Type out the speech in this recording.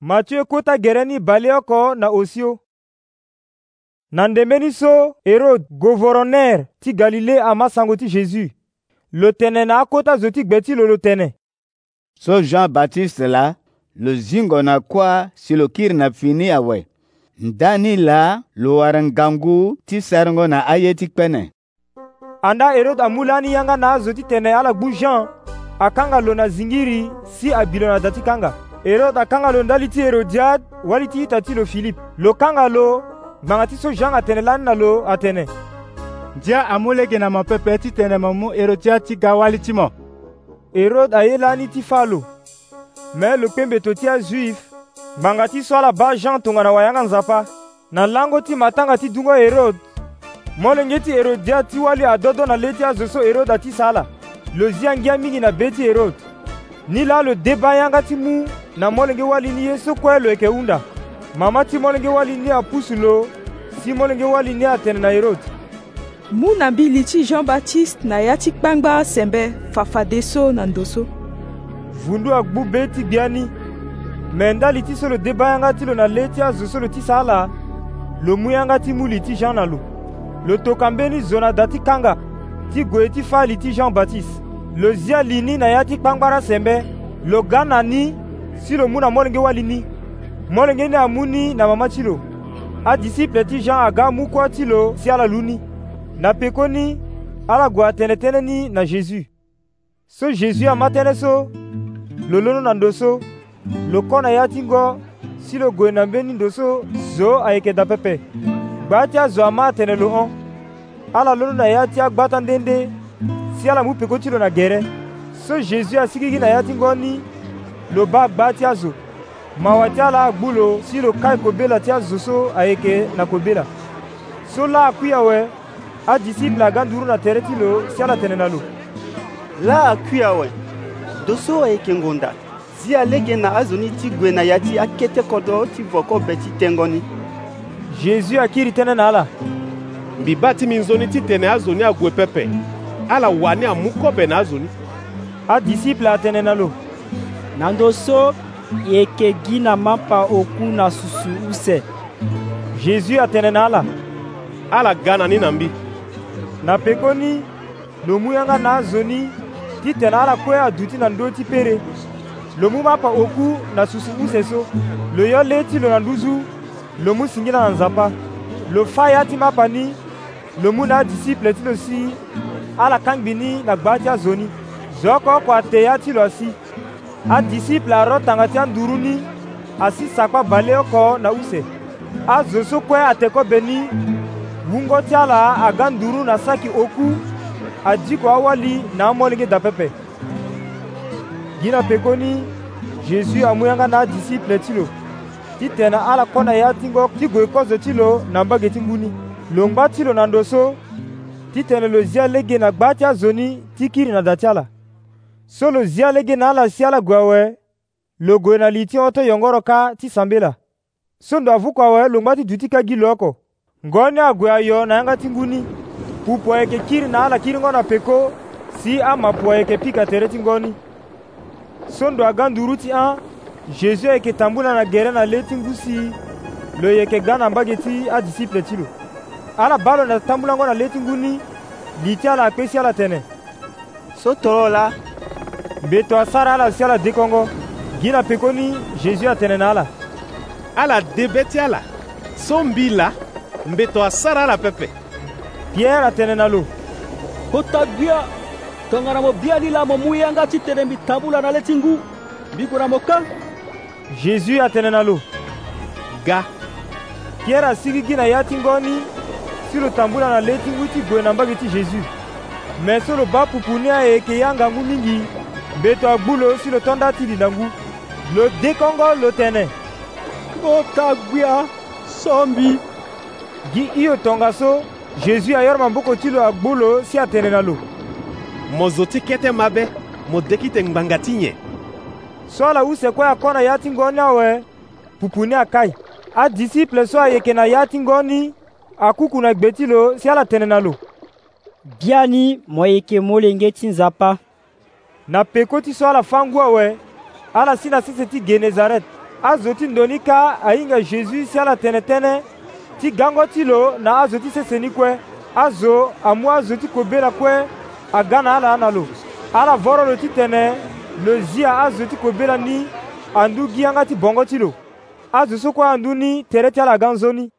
Mathieu kota gɛrɛ ni baliya kɔ na Osio. Na ndembeni so Herode gouvɛrnɛr ti Galilea masango ti Jésus lo tene na akota zo ti gbe ti lo lo tene so Jean-Baptiste la lo zingo na kuâ si lo kiri na fini awe ndani la lo wara ngangu ti sarango na aye ti kpene anda herode amu la ani yanga na azo ti tene ala gbu jean akanga lo na zingiri si abi lo na da ti kanga e lo takanga lo ndali ti herodiade wali ti ita ti lo filipe lo kanga lo ngbanga ti so jean atene lani na lo atene nzia amû lege na mo pepe ti tene mo mu herodiade ti ga wali ti mo hérode aye lani ti fâ lo me lo kpembeto ti azuife ngbanga ti so ala ba jean tongana wayanga nzapa na lango ti matanga ti dungo hérode molenge ti hérodiade ti wali adodo na le ti azo so hérode ti sala lo zia ngia mingi na be ti hérode ni la lo debayanga ti mu na molenge wali ni ye so kue lo yeke hunda mama ti molenge wali ni apusu lo si molenge wali ni atene na hérode mu na mbili ti jean baptiste na ya ti kpangba sembe fafade so na ndo so vundu agbu be ti gbia ni me ndali ti so lo debayanga ti lo na le ti azo so lo ti saa la lo mu yanga ti mu li ti jean na lo lo toka mbeni zo na da ti kanga ti gue ti fâ li ti jean baptiste lo zia lini na ya ti kpangbara sembe lo ga na ni si lo mu na molenge wali ni molenge ni amu ni na mama ti lo adisiple ti jean aga mu kuâ ti lo si ala lu ni na peko ni ala gue atene tënë ni na jésus so jésus ama tënë so lo lono na ndo so lo kon na ya ti ngo si lo gue na mbeni ndo so zo ayeke dapepe gbaa ti azo ama atene lo hon ala lono na ya ti agba ta ndende siala mu peko ti lo na gɛrɛ so jésus asikigi na ya ti ngɔ ni lo ba gba ti azo Mawa ti ala agbu lo si lo kai kobela ti azo so ayeke na kobela so la akui awe adisible aga nduru na tere ti lo si ala tene na lo la akui awe doso so ayeke ngonda zi alege na azo ni ti gue na ya ti akete kodro ti voko be ti tengo ni jésus akiri tënë na ala mbi ba ti minzo ni titene azo ni ague pepe ala wani amu kobe na azo ni adisiple atënë na lo na ndö so e yeke gi na mapa oku na susu use jésus atënë na ala ala ga na ni na mbi na pekoni lo mu yanga na azo ni ti tene ala kue aduti na ndö ti pere lo mu mapa oku na susu use so lo yo lê ti lo na nduzu lo mu singina na nzapa lo fâ ya ti mapa ni lo mu na adisiple ti lo si ala ni na gbaa ti azoni zɔkɔ kɔ ate ati lo asi adisiple arɔ tanga ti anduru ni asi sakpa bale ɔkɔ na use azo sokue atekɔ beni wungo ti ala aga nduru na saki oku adiko awali na amɔlingi da pɛpɛ gi na peko ni jésus amu yanga na adisiple ti lo ti tene ala kɔ na ya tingo ti gue kɔzo ti lo na mbage ti nguni longba ti lo na ndo so titene lo zia lege na gba ti azoni ti kiri na da ti ala so lo zia lege na ala si ala gue awe lo gue na li ti hoto yongoro ka ti sambela so ndo avuku awe lo ngba ti duti ka gi lo oko ngoni ague ayo na yanga ti ngu ni pupu ayeke kiri na ala kiringo na peko si ama ayeke pika tere ti ngoni so ndo aga nduru ti ahun jésus ayeke tambula na gere na le ti si lo yeke ga na mbage ti adisiple ti lo ala balo na tambulango na leti nguni li ti ala akpe si ala tene so toro la mbeto asara ala si ala dekongo gi na pekoni jésus atene na ala ala debe ti ala so mbi la mbeto asara ala pepe pierre atene na lo kota gbia kangana mo bia ni la mo mu yanga ti tene mbi tambula na le ti ngu mbi gue na mo kan jésus atene na lo ga pierre asigi gi na ya ti ngoni ti lo tambula na le ti hut ti gue na mbage ti jésus me so lo bâ pupuni ayeke yanga ngu mingi mbeto agbu lo si lo tonda ti li na ngu lo dekongo lo tene kpoka gbia sombi gi hio tongaso jésus ayoro maboko ti lo agbu lo si atene na lo mo zo ti kete mabe mo deki tene ngbanga ti nye so ala use kue akona ya ti ngoni awe pupuni akai adisiple so ayeke na ya ti ngoni a ku kunna gweti lo si ala tɛnɛna lo biani mo e yeke mö lenge ti nzapa na peko ti so ala fangu awe ala si na sese ti ge nazaret azo ti ndöni ka ahinga jésus si ala tene tënë ti gango ti lo na azo ti sese ni kue azo amû azo ti kobela kue aga na ala na lo ala voro lo titene lo zia azo ti kobela ni andu gi yanga ti bongo ti lo azo so kue andu ni tere ti ala ga nzoni